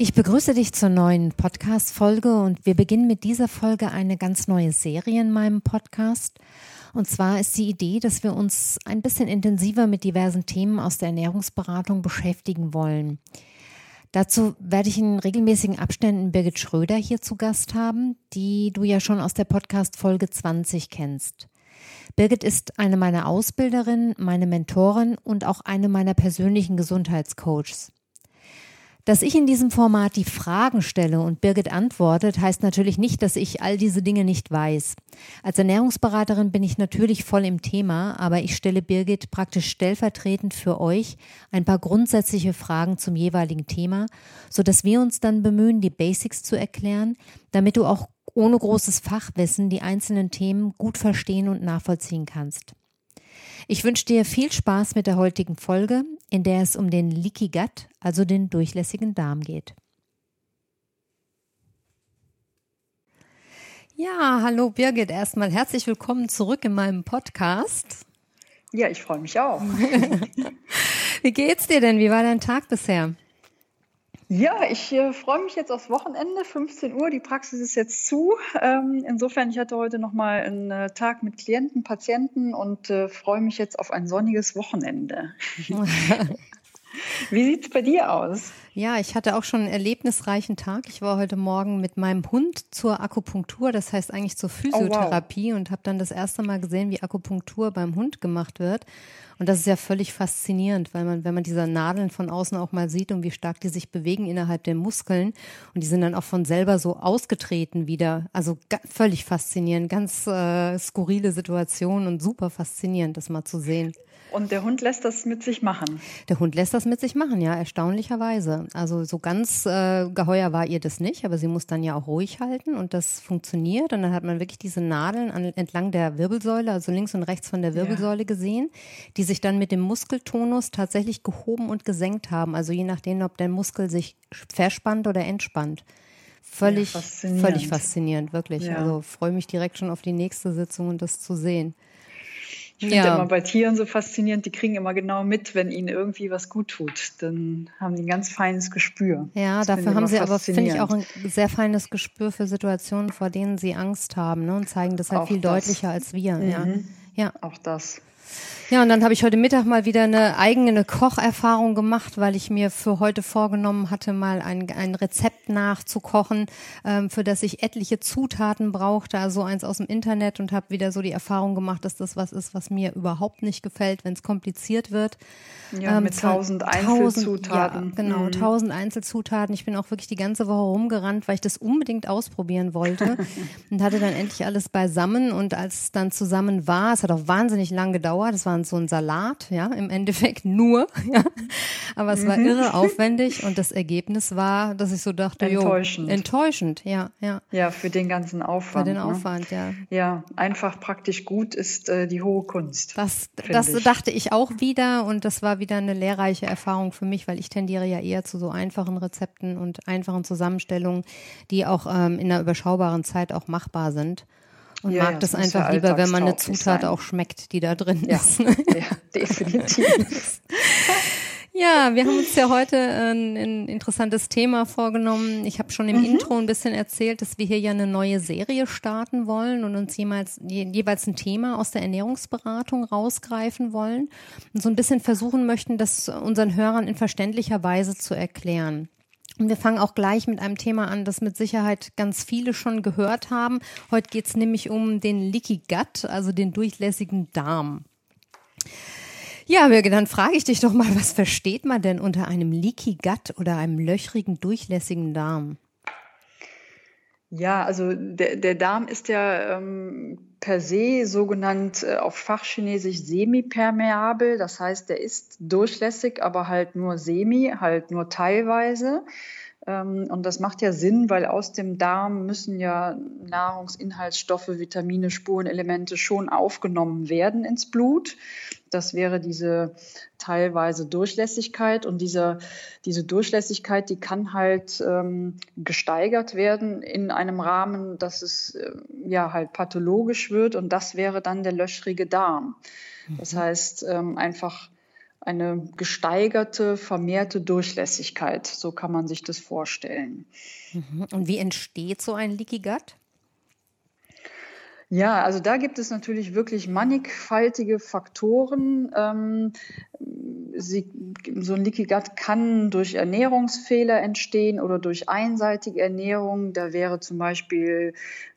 Ich begrüße dich zur neuen Podcast-Folge und wir beginnen mit dieser Folge eine ganz neue Serie in meinem Podcast. Und zwar ist die Idee, dass wir uns ein bisschen intensiver mit diversen Themen aus der Ernährungsberatung beschäftigen wollen. Dazu werde ich in regelmäßigen Abständen Birgit Schröder hier zu Gast haben, die du ja schon aus der Podcast Folge 20 kennst. Birgit ist eine meiner Ausbilderinnen, meine Mentorin und auch eine meiner persönlichen Gesundheitscoaches. Dass ich in diesem Format die Fragen stelle und Birgit antwortet, heißt natürlich nicht, dass ich all diese Dinge nicht weiß. Als Ernährungsberaterin bin ich natürlich voll im Thema, aber ich stelle Birgit praktisch stellvertretend für euch ein paar grundsätzliche Fragen zum jeweiligen Thema, so dass wir uns dann bemühen, die Basics zu erklären, damit du auch ohne großes Fachwissen die einzelnen Themen gut verstehen und nachvollziehen kannst. Ich wünsche dir viel Spaß mit der heutigen Folge, in der es um den Leaky Gut, also den durchlässigen Darm geht. Ja, hallo Birgit, erstmal herzlich willkommen zurück in meinem Podcast. Ja, ich freue mich auch. Wie geht's dir denn? Wie war dein Tag bisher? Ja, ich äh, freue mich jetzt aufs Wochenende, 15 Uhr. Die Praxis ist jetzt zu. Ähm, insofern, ich hatte heute nochmal einen äh, Tag mit Klienten, Patienten und äh, freue mich jetzt auf ein sonniges Wochenende. Wie sieht's bei dir aus? Ja, ich hatte auch schon einen erlebnisreichen Tag. Ich war heute Morgen mit meinem Hund zur Akupunktur, das heißt eigentlich zur Physiotherapie oh, wow. und habe dann das erste Mal gesehen, wie Akupunktur beim Hund gemacht wird. Und das ist ja völlig faszinierend, weil man, wenn man diese Nadeln von außen auch mal sieht und wie stark die sich bewegen innerhalb der Muskeln und die sind dann auch von selber so ausgetreten wieder. Also völlig faszinierend, ganz äh, skurrile Situation und super faszinierend, das mal zu sehen. Und der Hund lässt das mit sich machen. Der Hund lässt das mit sich machen, ja, erstaunlicherweise. Also so ganz äh, geheuer war ihr das nicht, aber sie muss dann ja auch ruhig halten und das funktioniert. Und dann hat man wirklich diese Nadeln an, entlang der Wirbelsäule, also links und rechts von der Wirbelsäule ja. gesehen, die sich dann mit dem Muskeltonus tatsächlich gehoben und gesenkt haben. Also je nachdem, ob der Muskel sich verspannt oder entspannt. Völlig, ja, faszinierend. völlig faszinierend, wirklich. Ja. Also freue mich direkt schon auf die nächste Sitzung und das zu sehen. Ich finde ja. immer bei Tieren so faszinierend, die kriegen immer genau mit, wenn ihnen irgendwie was gut tut. Dann haben die ein ganz feines Gespür. Ja, das dafür haben sie aber, finde ich, auch ein sehr feines Gespür für Situationen, vor denen sie Angst haben ne, und zeigen das halt auch viel das. deutlicher als wir. Mhm. Ja. ja. Auch das. Ja, und dann habe ich heute Mittag mal wieder eine eigene Kocherfahrung gemacht, weil ich mir für heute vorgenommen hatte, mal ein, ein Rezept nachzukochen, ähm, für das ich etliche Zutaten brauchte, also eins aus dem Internet und habe wieder so die Erfahrung gemacht, dass das was ist, was mir überhaupt nicht gefällt, wenn es kompliziert wird. Ja, ähm, mit tausend Einzelzutaten. Ja, genau, mhm. tausend Einzelzutaten. Ich bin auch wirklich die ganze Woche rumgerannt, weil ich das unbedingt ausprobieren wollte und hatte dann endlich alles beisammen und als es dann zusammen war, es hat auch wahnsinnig lang gedauert, es war waren so ein Salat, ja, im Endeffekt nur, ja. Aber es war mhm. irre aufwendig und das Ergebnis war, dass ich so dachte, enttäuschend. Jo, enttäuschend, ja, ja. Ja, für den ganzen Aufwand. Für den ne? Aufwand, ja. Ja, einfach praktisch gut ist äh, die hohe Kunst. Das, das ich. dachte ich auch wieder und das war wieder eine lehrreiche Erfahrung für mich, weil ich tendiere ja eher zu so einfachen Rezepten und einfachen Zusammenstellungen, die auch ähm, in einer überschaubaren Zeit auch machbar sind und ja, mag ja, das einfach lieber, wenn man eine Zutat sein. auch schmeckt, die da drin ja, ist. ja, definitiv. Ja, wir haben uns ja heute ein, ein interessantes Thema vorgenommen. Ich habe schon im mhm. Intro ein bisschen erzählt, dass wir hier ja eine neue Serie starten wollen und uns jemals, je, jeweils ein Thema aus der Ernährungsberatung rausgreifen wollen und so ein bisschen versuchen möchten, das unseren Hörern in verständlicher Weise zu erklären. Wir fangen auch gleich mit einem Thema an, das mit Sicherheit ganz viele schon gehört haben. Heute geht es nämlich um den Leaky Gut, also den durchlässigen Darm. Ja, Birgit, dann frage ich dich doch mal, was versteht man denn unter einem Leaky Gut oder einem löchrigen, durchlässigen Darm? Ja, also der, der Darm ist ja ähm, per se sogenannt äh, auf Fachchinesisch semipermeabel. Das heißt, der ist durchlässig, aber halt nur semi, halt nur teilweise. Ähm, und das macht ja Sinn, weil aus dem Darm müssen ja Nahrungsinhaltsstoffe, Vitamine, Spurenelemente schon aufgenommen werden ins Blut. Das wäre diese teilweise Durchlässigkeit. Und diese, diese Durchlässigkeit, die kann halt ähm, gesteigert werden in einem Rahmen, dass es äh, ja halt pathologisch wird. Und das wäre dann der löchrige Darm. Das mhm. heißt, ähm, einfach eine gesteigerte, vermehrte Durchlässigkeit. So kann man sich das vorstellen. Mhm. Und wie entsteht so ein Leaky Gut? Ja, also da gibt es natürlich wirklich mannigfaltige Faktoren. Ähm, sie, so ein Leaky Gut kann durch Ernährungsfehler entstehen oder durch einseitige Ernährung. Da wäre zum Beispiel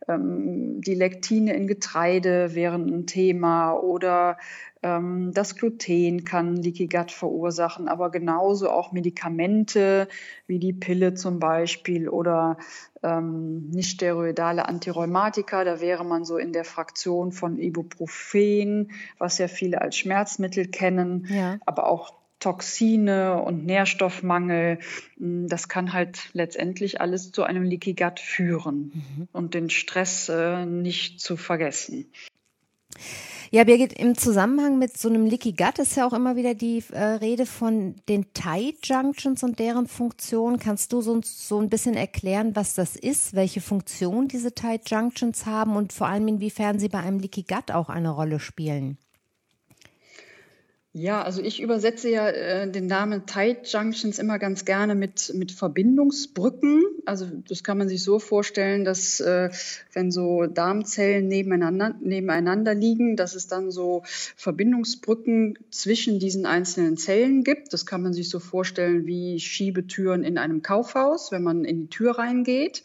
ähm, die Lektine in Getreide wären ein Thema oder ähm, das Gluten kann Leaky Gut verursachen, aber genauso auch Medikamente wie die Pille zum Beispiel oder ähm, nicht steroidale Antirheumatika. Da wäre man so in der Fraktion von Ibuprofen, was ja viele als Schmerzmittel kennen, ja. Aber auch Toxine und Nährstoffmangel. Hm, das kann halt letztendlich alles zu einem Leaky Gut führen mhm. und den Stress äh, nicht zu vergessen. Ja, Birgit, im Zusammenhang mit so einem Leaky Gut ist ja auch immer wieder die äh, Rede von den Tight Junctions und deren Funktion. Kannst du so, so ein bisschen erklären, was das ist, welche Funktion diese Tight Junctions haben und vor allem inwiefern sie bei einem Leaky Gut auch eine Rolle spielen? Ja, also ich übersetze ja äh, den Namen Tight Junctions immer ganz gerne mit, mit Verbindungsbrücken. Also das kann man sich so vorstellen, dass äh, wenn so Darmzellen nebeneinander, nebeneinander liegen, dass es dann so Verbindungsbrücken zwischen diesen einzelnen Zellen gibt. Das kann man sich so vorstellen wie Schiebetüren in einem Kaufhaus, wenn man in die Tür reingeht.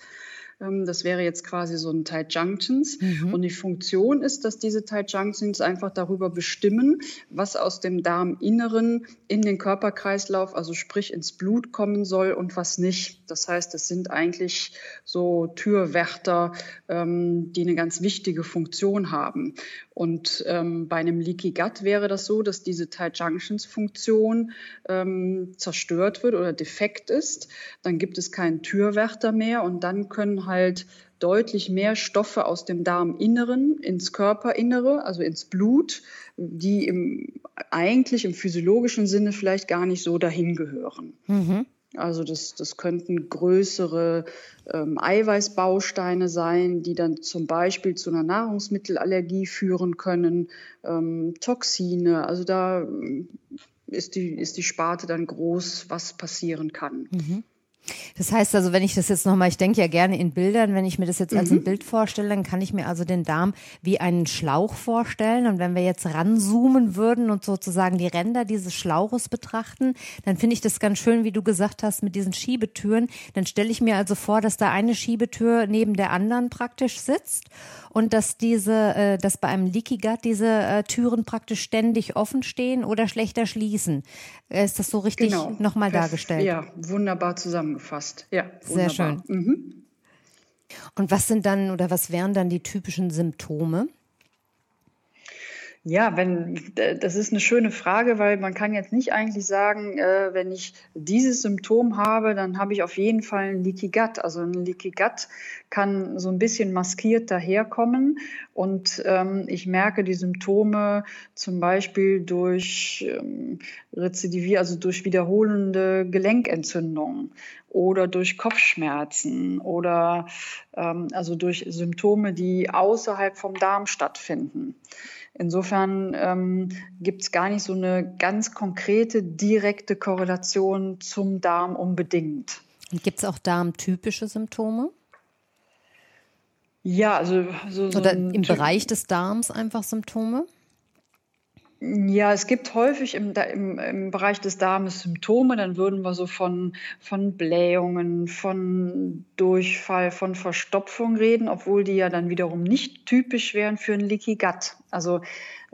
Ähm, das wäre jetzt quasi so ein Tight Junctions. Mhm. Und die Funktion ist, dass diese Tight Junctions einfach darüber bestimmen, was aus dem Darminneren in den Körperkreislauf, also sprich ins Blut kommen soll und was nicht. Das heißt, es sind eigentlich so Türwärter, ähm, die eine ganz wichtige Funktion haben. Und ähm, bei einem Leaky Gut wäre das so, dass diese Tight Junctions Funktion ähm, zerstört wird oder defekt ist. Dann gibt es keinen Türwärter mehr und dann können halt deutlich mehr Stoffe aus dem Darminneren ins Körperinnere, also ins Blut, die im, eigentlich im physiologischen Sinne vielleicht gar nicht so dahin gehören. Mhm. Also das, das könnten größere ähm, Eiweißbausteine sein, die dann zum Beispiel zu einer Nahrungsmittelallergie führen können, ähm, Toxine. Also da ähm, ist die, ist die Sparte dann groß, was passieren kann. Mhm. Das heißt also, wenn ich das jetzt nochmal, ich denke ja gerne in Bildern, wenn ich mir das jetzt als ein mhm. Bild vorstelle, dann kann ich mir also den Darm wie einen Schlauch vorstellen. Und wenn wir jetzt ranzoomen würden und sozusagen die Ränder dieses Schlauches betrachten, dann finde ich das ganz schön, wie du gesagt hast, mit diesen Schiebetüren. Dann stelle ich mir also vor, dass da eine Schiebetür neben der anderen praktisch sitzt und dass diese, äh, dass bei einem Leaky Gut diese äh, Türen praktisch ständig offen stehen oder schlechter schließen. Äh, ist das so richtig genau. nochmal dargestellt? Ja, wunderbar zusammengefasst. Ja, wunderbar. sehr schön. Mhm. Und was sind dann oder was wären dann die typischen Symptome? Ja, wenn das ist eine schöne Frage, weil man kann jetzt nicht eigentlich sagen, äh, wenn ich dieses Symptom habe, dann habe ich auf jeden Fall ein Leaky Gut. Also ein Leaky Gut kann so ein bisschen maskiert daherkommen und ähm, ich merke die Symptome zum Beispiel durch ähm, Rezidivier, also durch wiederholende Gelenkentzündungen oder durch Kopfschmerzen oder ähm, also durch Symptome, die außerhalb vom Darm stattfinden. Insofern ähm, gibt es gar nicht so eine ganz konkrete, direkte Korrelation zum Darm unbedingt. Gibt es auch darmtypische Symptome? Ja, also so, so oder im Bereich des Darms einfach Symptome? Ja, es gibt häufig im, im, im, Bereich des Darmes Symptome. Dann würden wir so von, von Blähungen, von Durchfall, von Verstopfung reden, obwohl die ja dann wiederum nicht typisch wären für ein Leaky Gut. Also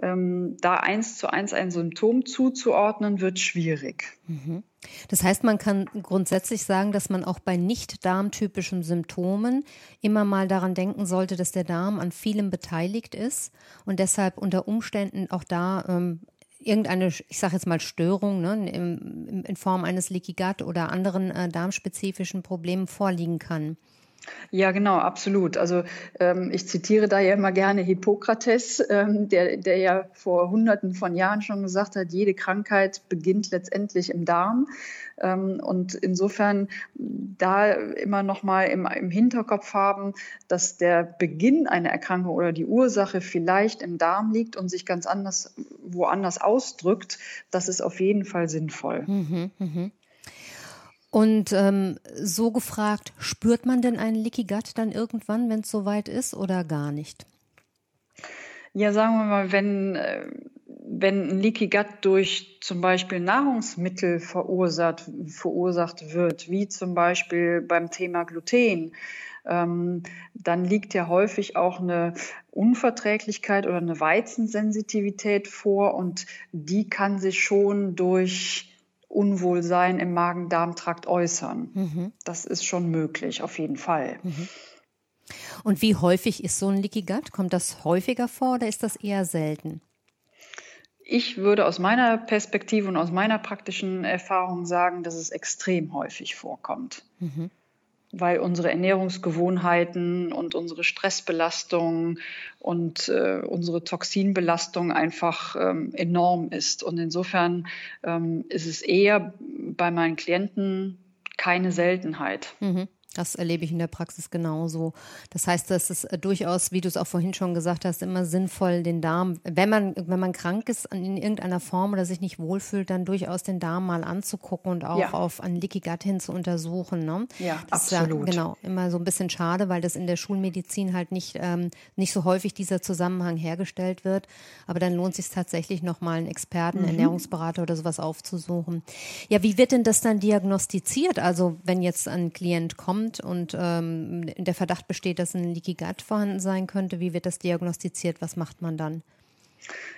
ähm, da eins zu eins ein Symptom zuzuordnen, wird schwierig. Mhm. Das heißt, man kann grundsätzlich sagen, dass man auch bei nicht darmtypischen Symptomen immer mal daran denken sollte, dass der Darm an vielem beteiligt ist und deshalb unter Umständen auch da ähm, irgendeine, ich sage jetzt mal Störung ne, in, in, Form eines Leaky Gut oder anderen äh, darmspezifischen Problemen vorliegen kann. Ja, genau, absolut. Also ähm, ich zitiere da ja immer gerne Hippokrates, ähm, der, der ja vor Hunderten von Jahren schon gesagt hat, jede Krankheit beginnt letztendlich im Darm. Ähm, und insofern da immer noch mal im, im Hinterkopf haben, dass der Beginn einer Erkrankung oder die Ursache vielleicht im Darm liegt und sich ganz anders woanders ausdrückt, das ist auf jeden Fall sinnvoll. Mhm, mh. Und ähm, so gefragt, spürt man denn einen Leaky Gut dann irgendwann, wenn es soweit ist oder gar nicht? Ja, sagen wir mal, wenn, äh, wenn ein Leaky Gut durch zum Beispiel Nahrungsmittel verursacht, verursacht wird, wie zum Beispiel beim Thema Gluten, ähm, dann liegt ja häufig auch eine Unverträglichkeit oder eine Weizensensitivität vor und die kann sich schon durch Unwohlsein im Magen-Darm-Trakt äußern. Mhm. Das ist schon möglich, auf jeden Fall. Mhm. Und wie häufig ist so ein Leaky Gut? Kommt das häufiger vor oder ist das eher selten? Ich würde aus meiner Perspektive und aus meiner praktischen Erfahrung sagen, dass es extrem häufig vorkommt. Mhm weil unsere Ernährungsgewohnheiten und unsere Stressbelastung und äh, unsere Toxinbelastung einfach ähm, enorm ist. Und insofern ähm, ist es eher bei meinen Klienten keine Seltenheit. Mhm. Das erlebe ich in der Praxis genauso. Das heißt, das ist äh, durchaus, wie du es auch vorhin schon gesagt hast, immer sinnvoll, den Darm, wenn man, wenn man krank ist in irgendeiner Form oder sich nicht wohlfühlt, dann durchaus den Darm mal anzugucken und auch ja. auf ein Leaky Gut hin zu untersuchen. Ne? Ja, das absolut. Ist ja, genau, immer so ein bisschen schade, weil das in der Schulmedizin halt nicht, ähm, nicht so häufig dieser Zusammenhang hergestellt wird. Aber dann lohnt es sich tatsächlich nochmal einen Experten, mhm. Ernährungsberater oder sowas aufzusuchen. Ja, wie wird denn das dann diagnostiziert? Also wenn jetzt ein Klient kommt, kommt und ähm, der Verdacht besteht, dass ein Leaky Gut vorhanden sein könnte, wie wird das diagnostiziert? Was macht man dann?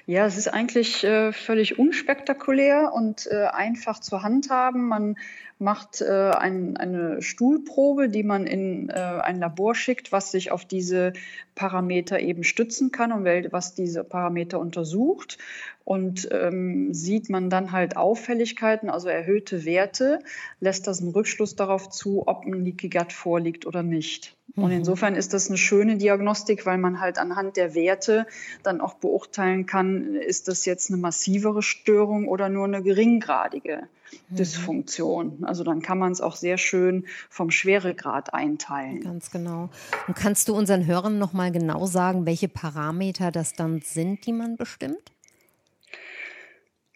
Ja, es ist eigentlich äh, völlig unspektakulär und äh, einfach zu handhaben. Man macht äh, ein, eine Stuhlprobe, die man in äh, ein Labor schickt, was sich auf diese Parameter eben stützen kann und was diese Parameter untersucht. Und ähm, sieht man dann halt Auffälligkeiten, also erhöhte Werte, lässt das einen Rückschluss darauf zu, ob ein Leaky Gut vorliegt oder nicht. Und mhm. insofern ist das eine schöne Diagnostik, weil man halt anhand der Werte dann auch beurteilen kann, ist das jetzt eine massivere Störung oder nur eine geringgradige. Dysfunktion. Also dann kann man es auch sehr schön vom Schweregrad einteilen. Ganz genau. Und kannst du unseren Hörern noch mal genau sagen, welche Parameter das dann sind, die man bestimmt?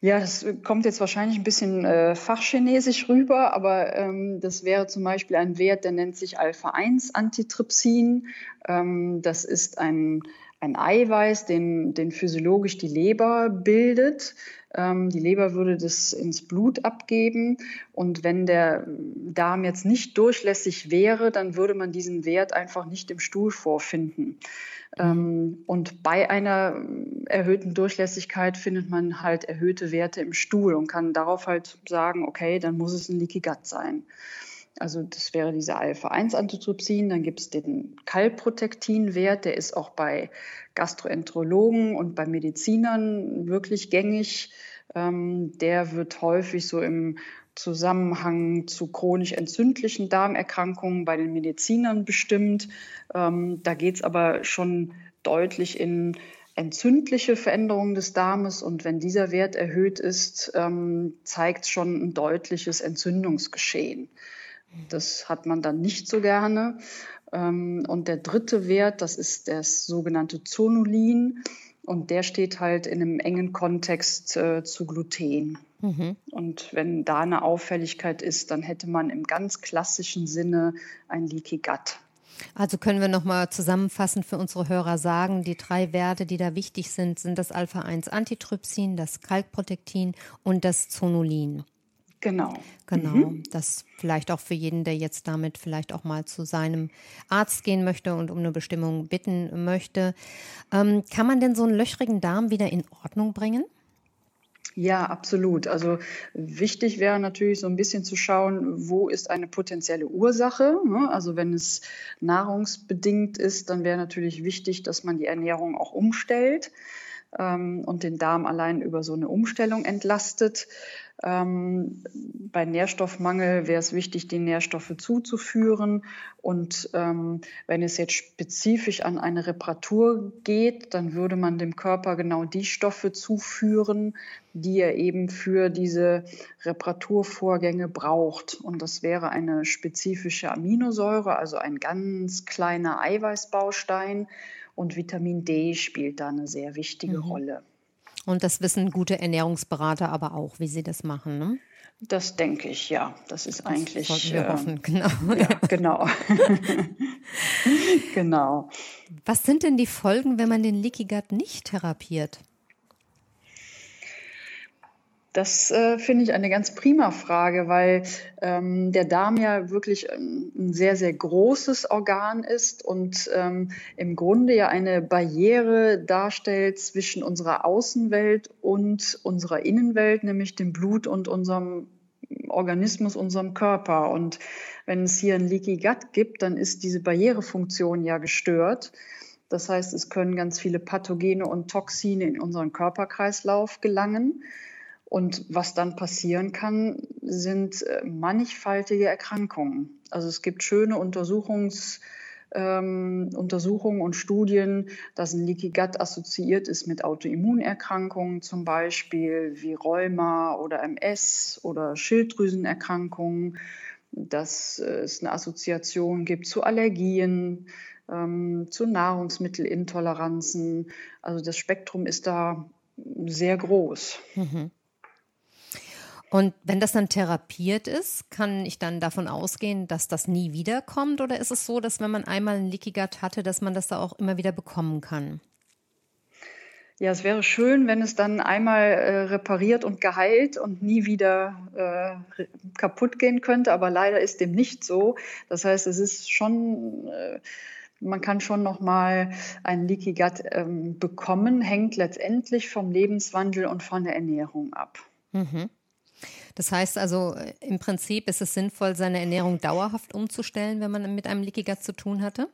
Ja, das kommt jetzt wahrscheinlich ein bisschen äh, fachchinesisch rüber, aber ähm, das wäre zum Beispiel ein Wert, der nennt sich Alpha-1-Antitrypsin. Ähm, das ist ein, ein Eiweiß, den, den physiologisch die Leber bildet. Ähm, die Leber würde das ins Blut abgeben. Und wenn der Darm jetzt nicht durchlässig wäre, dann würde man diesen Wert einfach nicht im Stuhl vorfinden. Ähm, und bei einer erhöhten Durchlässigkeit findet man halt erhöhte Werte im Stuhl und kann darauf halt sagen, okay, dann muss es ein Leaky Gut sein. Also das wäre dieser Alpha-1-Antitrypsin. Dann gibt es den Kalprotektin-Wert, der ist auch bei Gastroenterologen und bei Medizinern wirklich gängig. Ähm, der wird häufig so im Zusammenhang zu chronisch entzündlichen Darmerkrankungen bei den Medizinern bestimmt. Ähm, da geht es aber schon deutlich in entzündliche Veränderungen des Darmes und wenn dieser Wert erhöht ist, ähm, zeigt schon ein deutliches Entzündungsgeschehen. Das hat man dann nicht so gerne. Ähm, und der dritte Wert, das ist das sogenannte Zonulin. Und der steht halt in einem engen Kontext äh, zu Gluten. Mhm. Und wenn da eine Auffälligkeit ist, dann hätte man im ganz klassischen Sinne ein Leaky Gut. Also können wir nochmal zusammenfassend für unsere Hörer sagen, die drei Werte, die da wichtig sind, sind das Alpha-1-Antitrypsin, das Kalkprotektin und das Zonulin. Genau. Genau. Mhm. Das vielleicht auch für jeden, der jetzt damit vielleicht auch mal zu seinem Arzt gehen möchte und um eine Bestimmung bitten möchte. Ähm, kann man denn so einen löchrigen Darm wieder in Ordnung bringen? Ja, absolut. Also wichtig wäre natürlich so ein bisschen zu schauen, wo ist eine potenzielle Ursache. Ne? Also wenn es nahrungsbedingt ist, dann wäre natürlich wichtig, dass man die Ernährung auch umstellt. ähm, und den Darm allein über so eine Umstellung entlastet. Ähm, bei Nährstoffmangel wäre es wichtig, die Nährstoffe zuzuführen. Und ähm, wenn es jetzt spezifisch an eine Reparatur geht, dann würde man dem Körper genau die Stoffe zuführen, die er eben für diese Reparaturvorgänge braucht. Und das wäre eine spezifische Aminosäure, also ein ganz kleiner Eiweißbaustein. Und Vitamin D spielt da eine sehr wichtige mhm. Rolle. Und das wissen gute Ernährungsberater aber auch, wie sie das machen. Ne? Das denke ich, ja. Das ist das eigentlich. Wir äh, hoffen, genau. Ja, genau. genau. Was sind denn die Folgen, wenn man den Leaky Gut nicht therapiert? Das äh, finde ich eine ganz prima Frage, weil ähm, der Darm ja wirklich ein, ein, sehr, sehr großes Organ ist und ähm, im Grunde ja eine Barriere darstellt zwischen unserer Außenwelt und unserer Innenwelt, nämlich dem Blut und unserem Organismus, unserem Körper. Und wenn es hier ein Leaky Gut gibt, dann ist diese Barrierefunktion ja gestört. Das heißt, es können ganz viele Pathogene und Toxine in unseren Körperkreislauf gelangen. Und was dann passieren kann, sind äh, mannigfaltige Erkrankungen. Also es gibt schöne Untersuchungs, ähm, Untersuchungen und Studien, dass ein Leaky Gut assoziiert ist mit Autoimmunerkrankungen, zum Beispiel wie Rheuma oder MS oder Schilddrüsenerkrankungen, dass es eine Assoziation gibt zu Allergien, ähm, zu Nahrungsmittelintoleranzen. Also das Spektrum ist da sehr groß. Mhm. Und wenn das dann therapiert ist, kann ich dann davon ausgehen, dass das nie wiederkommt? Oder ist es so, dass wenn man einmal einen Leaky Gut hatte, dass man das da auch immer wieder bekommen kann? Ja, es wäre schön, wenn es dann einmal äh, repariert und geheilt und nie wieder äh, kaputt gehen könnte, aber leider ist dem nicht so. Das heißt, es ist schon, äh, man kann schon noch mal einen Leaky Gut ähm, bekommen, hängt letztendlich vom Lebenswandel und von der Ernährung ab. Mhm. Das heißt also, äh, im Prinzip ist es sinnvoll, seine Ernährung dauerhaft umzustellen, wenn man mit einem Leaky Gut zu tun hatte?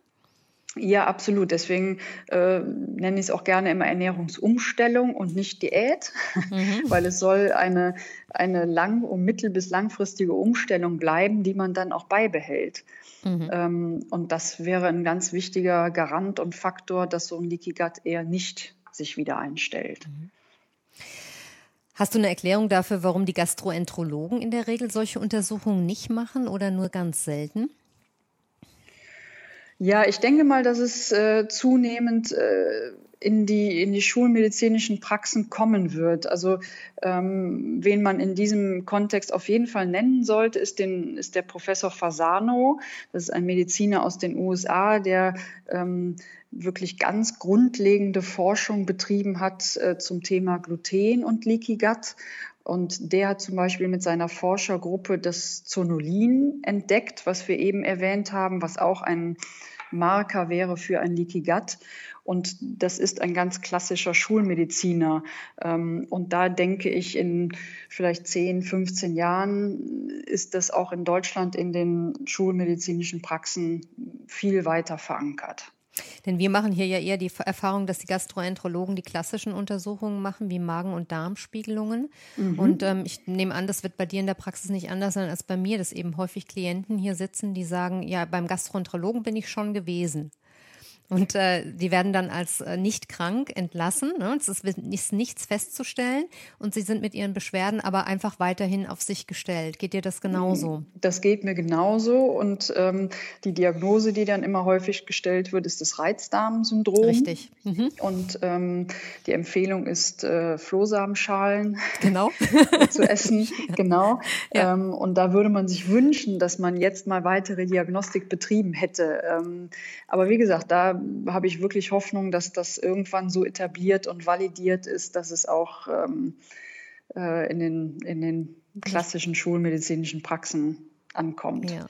Ja, absolut. Deswegen äh, nenne ich es auch gerne immer Ernährungsumstellung und nicht Diät, mhm. weil es soll eine, eine lang- und mittel- bis langfristige Umstellung bleiben, die man dann auch beibehält. Mhm. Ähm, und das wäre ein ganz wichtiger Garant und Faktor, dass so ein Leaky Gut eher nicht sich wieder einstellt. Mhm. Hast du eine Erklärung dafür, warum die Gastroenterologen in der Regel solche Untersuchungen nicht machen oder nur ganz selten? Ja, ich denke mal, dass es äh, zunehmend äh, in, die, in die schulmedizinischen Praxen kommen wird. Also ähm, wen man in diesem Kontext auf jeden Fall nennen sollte, ist, den, ist der Professor Fasano. Das ist ein Mediziner aus den USA, der ähm, wirklich ganz grundlegende Forschung betrieben hat äh, zum Thema Gluten und Leaky Gut. Und der hat zum Beispiel mit seiner Forschergruppe das Zonulin entdeckt, was wir eben erwähnt haben, was auch ein Marker wäre für ein Leaky Gut. Und das ist ein ganz klassischer Schulmediziner. Ähm, und da denke ich, in vielleicht 10, 15 Jahren ist das auch in Deutschland in den schulmedizinischen Praxen viel weiter verankert. Denn wir machen hier ja eher die Erfahrung, dass die Gastroenterologen die klassischen Untersuchungen machen, wie Magen- und Darmspiegelungen. Mhm. Und ähm, ich nehme an, das wird bei dir in der Praxis nicht anders sein als bei mir, dass eben häufig Klienten hier sitzen, die sagen, ja, beim Gastroenterologen bin ich schon gewesen. Und äh, die werden dann als äh, nicht krank entlassen. Ne? Es ist, ist, nichts festzustellen und sie sind mit ihren Beschwerden aber einfach weiterhin auf sich gestellt. Geht dir das genauso? Das geht mir genauso. Und ähm, die Diagnose, die dann immer häufig gestellt wird, ist das Reizdarmsyndrom. Richtig. Mhm. Und ähm, die Empfehlung ist, äh, Flohsamenschalen genau. zu essen. Genau. Ja. Ähm, und da würde man sich wünschen, dass man jetzt mal weitere Diagnostik betrieben hätte. Ähm, aber wie gesagt, da habe ich wirklich Hoffnung, dass das irgendwann so etabliert und validiert ist, dass es auch ähm, äh, in, den, in den klassischen schulmedizinischen Praxen ankommt. Ja.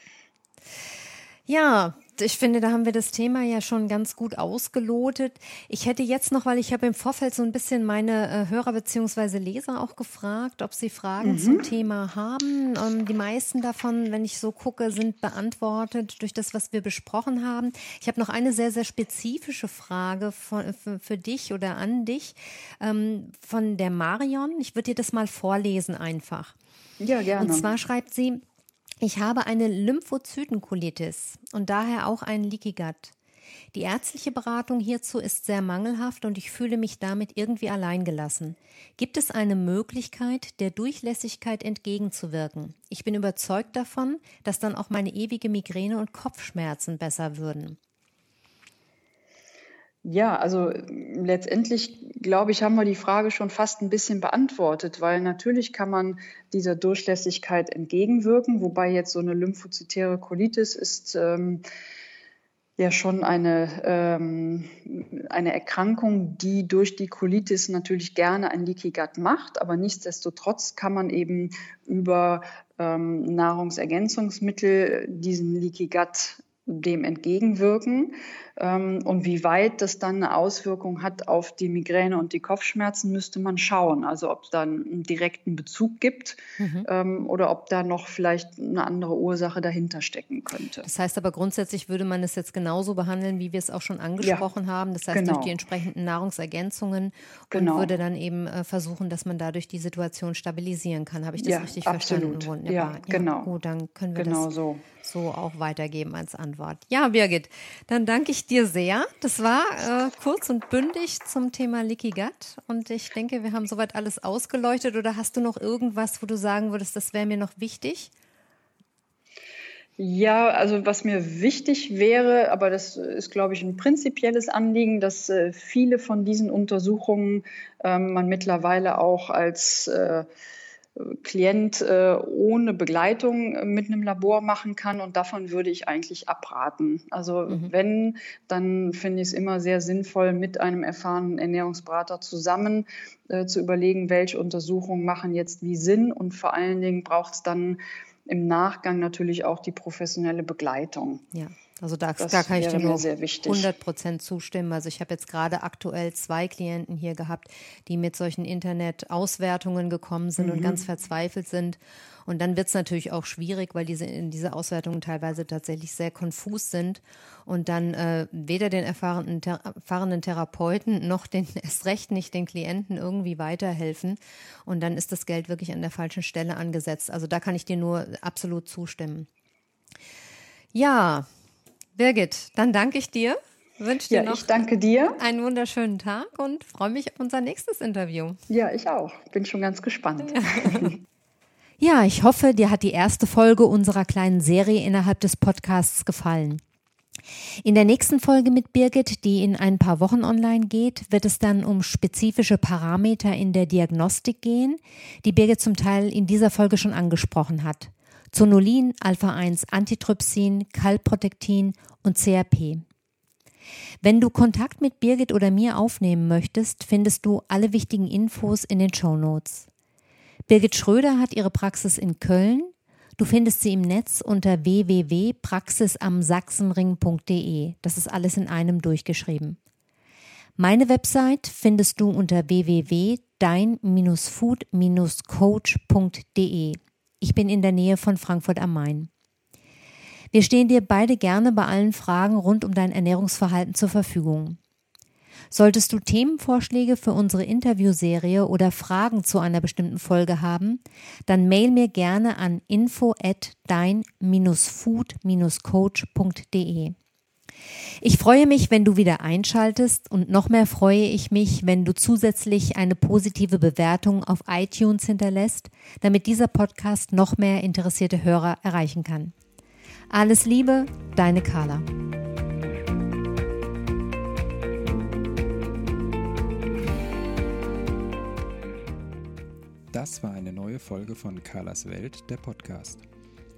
Ja, ich finde, da haben wir das Thema ja schon ganz gut ausgelotet. Ich hätte jetzt noch, weil ich habe im Vorfeld so ein bisschen meine äh, Hörer beziehungsweise Leser auch gefragt, ob sie Fragen mhm. zum Thema haben. Ähm, die meisten davon, wenn ich so gucke, sind beantwortet durch das, was wir besprochen haben. Ich habe noch eine sehr, sehr spezifische Frage von, für, für, dich oder an dich ähm, von der Marion. Ich würde dir das mal vorlesen einfach. Ja, gerne. Und zwar schreibt sie, ich habe eine Lymphozytenkolitis und daher auch einen Leaky Gut. Die ärztliche Beratung hierzu ist sehr mangelhaft und ich fühle mich damit irgendwie alleingelassen. Gibt es eine Möglichkeit, der Durchlässigkeit entgegenzuwirken? Ich bin überzeugt davon, dass dann auch meine ewige Migräne und Kopfschmerzen besser würden. Ja, also letztendlich glaube ich, haben wir die Frage schon fast ein bisschen beantwortet, weil natürlich kann man dieser Durchlässigkeit entgegenwirken, wobei jetzt so eine lymphozytäre Colitis ist ähm, ja schon eine, ähm, eine Erkrankung, die durch die Colitis natürlich gerne ein Leaky Gut macht, aber nichtsdestotrotz kann man eben über ähm, Nahrungsergänzungsmittel diesen Leaky Gut dem entgegenwirken. Ähm, und wie weit das dann eine Auswirkung hat auf die Migräne und die Kopfschmerzen, müsste man schauen. Also ob es da einen direkten Bezug gibt mhm. Ähm, oder ob da noch vielleicht eine andere Ursache dahinter stecken könnte. Das heißt aber grundsätzlich würde man es jetzt genauso behandeln, wie wir es auch schon angesprochen ja, haben. Das heißt genau. durch die entsprechenden Nahrungsergänzungen genau. und würde dann eben äh, versuchen, dass man dadurch die Situation stabilisieren kann. Habe ich das ja, richtig absolut. verstanden? Ja, ja, genau. Gut, dann können wir genau das so. so auch weitergeben als Antwort. Ja, Birgit, dann danke ich dir sehr. Das war äh, kurz und bündig zum Thema Licky Gut. Und ich denke, wir haben soweit alles ausgeleuchtet. Oder hast du noch irgendwas, wo du sagen würdest, das wäre mir noch wichtig? Ja, also was mir wichtig wäre, aber das ist, glaube ich, ein prinzipielles Anliegen, dass äh, viele von diesen Untersuchungen äh, man mittlerweile auch als äh, Klient äh, ohne Begleitung äh, mit einem Labor machen kann und davon würde ich eigentlich abraten. Also mhm. wenn, dann finde ich es immer sehr sinnvoll, mit einem erfahrenen Ernährungsberater zusammen äh, zu überlegen, welche Untersuchungen machen jetzt wie Sinn und vor allen Dingen braucht es dann im Nachgang natürlich auch die professionelle Begleitung. Ja. Also da, da kann ich dir nur 100 Prozent zustimmen. Also ich habe jetzt gerade aktuell zwei Klienten hier gehabt, die mit solchen Internet-Auswertungen gekommen sind mhm. und ganz verzweifelt sind. Und dann wird es natürlich auch schwierig, weil diese, diese Auswertungen teilweise tatsächlich sehr konfus sind und dann äh, weder den erfahrenen, ter erfahrenen Therapeuten noch den erst recht nicht den Klienten irgendwie weiterhelfen. Und dann ist das Geld wirklich an der falschen Stelle angesetzt. Also da kann ich dir nur absolut zustimmen. Ja, Birgit, dann danke ich dir. Wünsche dir ja, noch ich danke dir. einen wunderschönen Tag und freue mich auf unser nächstes Interview. Ja, ich auch. Bin schon ganz gespannt. Ja. ich hoffe, dir hat die erste Folge unserer kleinen Serie innerhalb des Podcasts gefallen. In der nächsten Folge mit Birgit, die in ein paar Wochen online geht, wird es dann um spezifische Parameter in der Diagnostik gehen, die Birgit zum Teil in dieser Folge schon angesprochen hat. Zonulin, Alpha-1 Antitrypsin, Kalprotektin und CRP. Wenn du Kontakt mit Birgit oder mir aufnehmen möchtest, findest du alle wichtigen Infos in den Show Notes. Birgit Schröder hat ihre Praxis in Köln. Du findest sie im Netz unter www.praxisamsachsenring.de. Das ist alles in einem durchgeschrieben. Meine Website findest du unter www.dein-food-coach.de. Ich bin in der Nähe von Frankfurt am Main. Wir stehen dir beide gerne bei allen Fragen rund um dein Ernährungsverhalten zur Verfügung. Solltest du Themenvorschläge für unsere Interviewserie oder Fragen zu einer bestimmten Folge haben, dann mail mir gerne an info at dein-food-coach.de. Ich freue mich, wenn du wieder einschaltest und noch mehr freue ich mich, wenn du zusätzlich eine positive Bewertung auf iTunes hinterlässt, damit dieser Podcast noch mehr interessierte Hörer erreichen kann. Alles Liebe, deine Carla. Das war eine neue Folge von Carlas Welt, der Podcast.